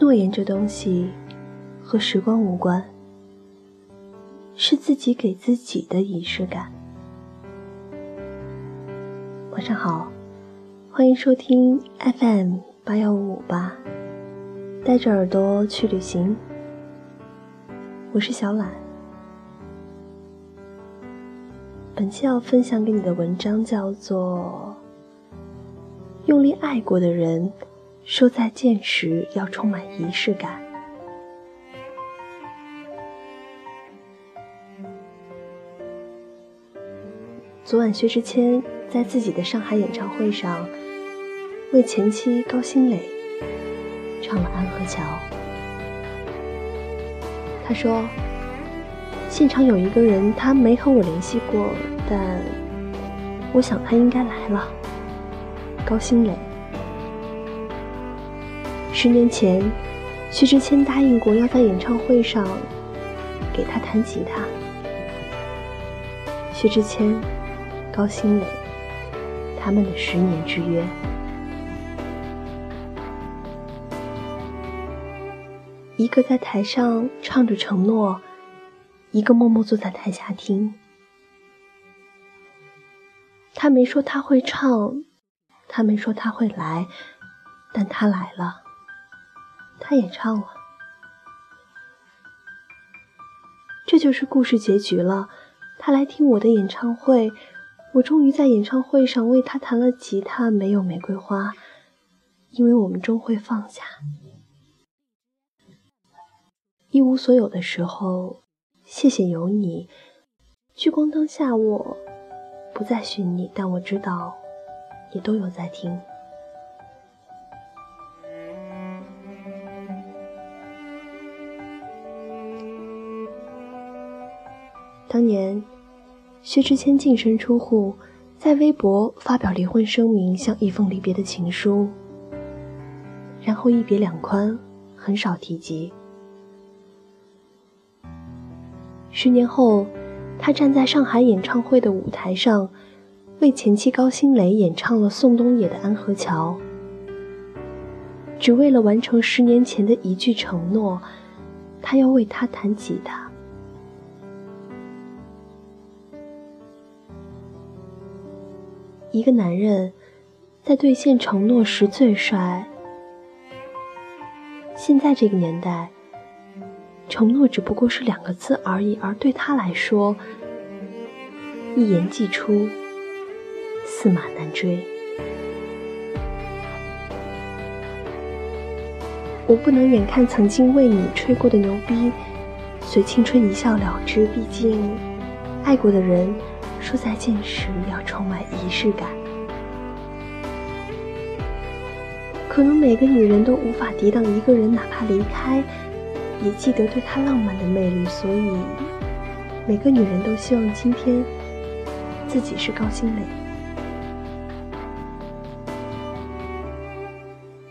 诺言这东西和时光无关，是自己给自己的仪式感。晚上好，欢迎收听 FM 八幺五五八，带着耳朵去旅行。我是小懒。本期要分享给你的文章叫做《用力爱过的人》。说再见时要充满仪式感。昨晚，薛之谦在自己的上海演唱会上为前妻高新磊唱了《安河桥》。他说：“现场有一个人，他没和我联系过，但我想他应该来了。”高新磊。十年前，薛之谦答应过要在演唱会上给他弹吉他。薛之谦、高新磊，他们的十年之约。一个在台上唱着承诺，一个默默坐在台下听。他没说他会唱，他没说他会来，但他来了。他也唱了，这就是故事结局了。他来听我的演唱会，我终于在演唱会上为他弹了吉他，没有玫瑰花，因为我们终会放下。一无所有的时候，谢谢有你。聚光灯下，我不再寻你，但我知道，你都有在听。当年，薛之谦净身出户，在微博发表离婚声明，像一封离别的情书，然后一别两宽，很少提及。十年后，他站在上海演唱会的舞台上，为前妻高新磊演唱了宋冬野的《安河桥》，只为了完成十年前的一句承诺，他要为她弹吉他。一个男人在兑现承诺时最帅。现在这个年代，承诺只不过是两个字而已，而对他来说，一言既出，驷马难追。我不能眼看曾经为你吹过的牛逼，随青春一笑了之。毕竟，爱过的人。说再见时要充满仪式感。可能每个女人都无法抵挡一个人，哪怕离开，也记得对他浪漫的魅力。所以，每个女人都希望今天自己是高新磊。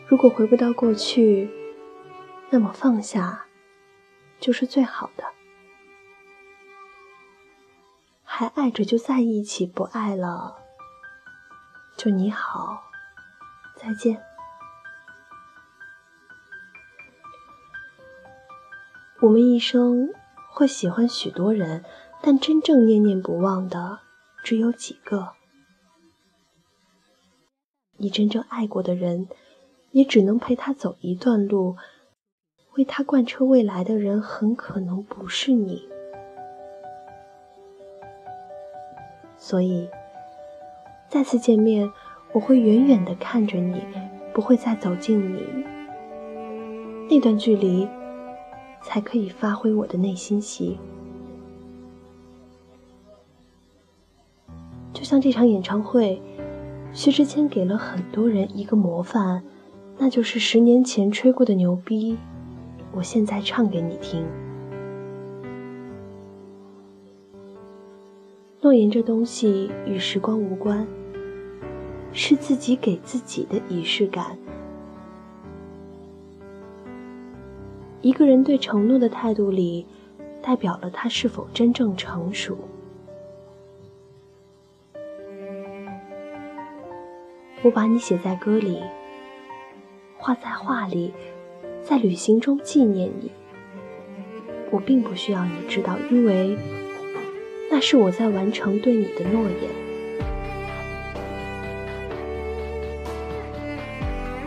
如果回不到过去，那么放下就是最好的。还爱着就在一起，不爱了就你好，再见。我们一生会喜欢许多人，但真正念念不忘的只有几个。你真正爱过的人，也只能陪他走一段路，为他贯彻未来的人，很可能不是你。所以，再次见面，我会远远的看着你，不会再走近你。那段距离，才可以发挥我的内心戏。就像这场演唱会，薛之谦给了很多人一个模范，那就是十年前吹过的牛逼，我现在唱给你听。诺言这东西与时光无关，是自己给自己的仪式感。一个人对承诺的态度里，代表了他是否真正成熟。我把你写在歌里，画在画里，在旅行中纪念你。我并不需要你知道，因为那是我在完成对你的诺言。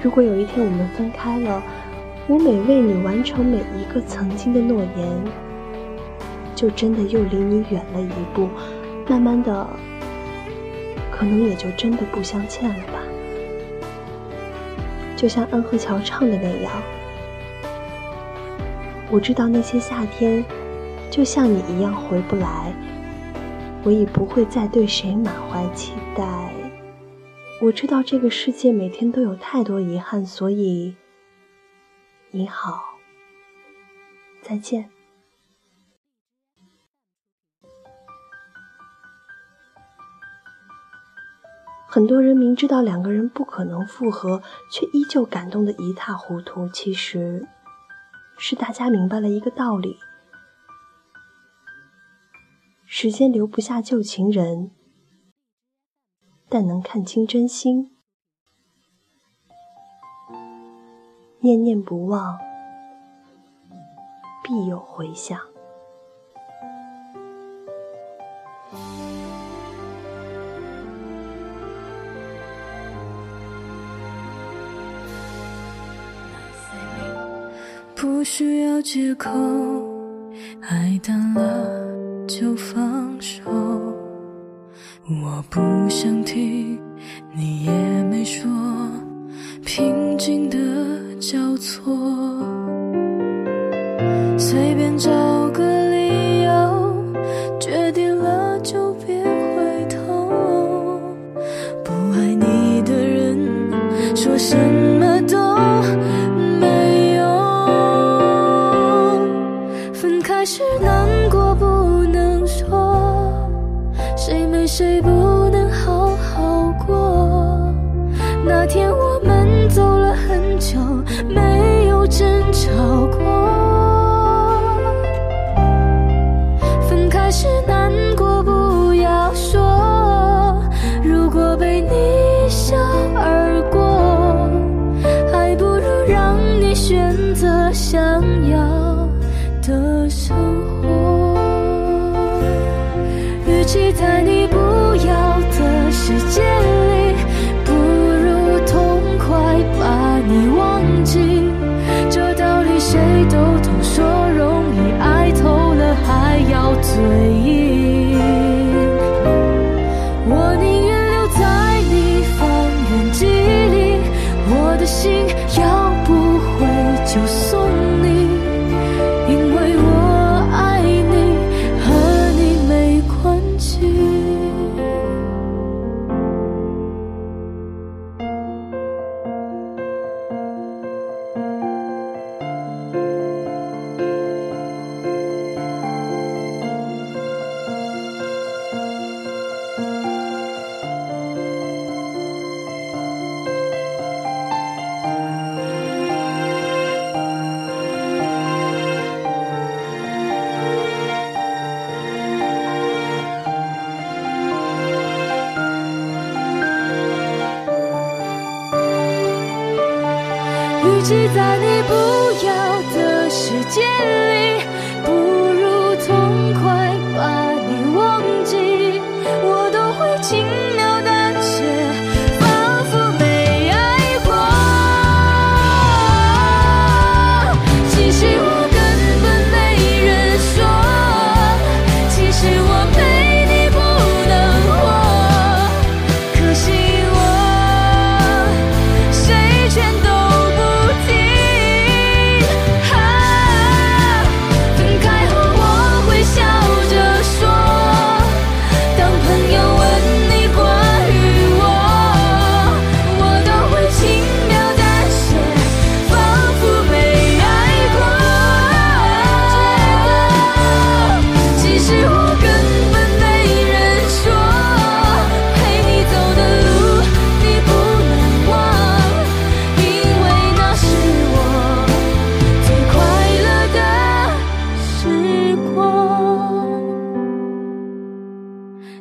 如果有一天我们分开了，我每为你完成每一个曾经的诺言，就真的又离你远了一步，慢慢的，可能也就真的不相欠了吧。就像安河桥唱的那样。我知道那些夏天，就像你一样回不来。我已不会再对谁满怀期待。我知道这个世界每天都有太多遗憾，所以你好，再见。很多人明知道两个人不可能复合，却依旧感动得一塌糊涂。其实。是大家明白了一个道理：时间留不下旧情人，但能看清真心。念念不忘，必有回响。不需要借口，爱淡了就放手。我不想听，你也没说，平静的交错，久，没有争吵过。分开时难过不要说，如果被你一笑而过，还不如让你选择想要。的生活，与其在你不要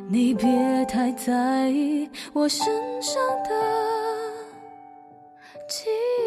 你别太在意我身上的记忆。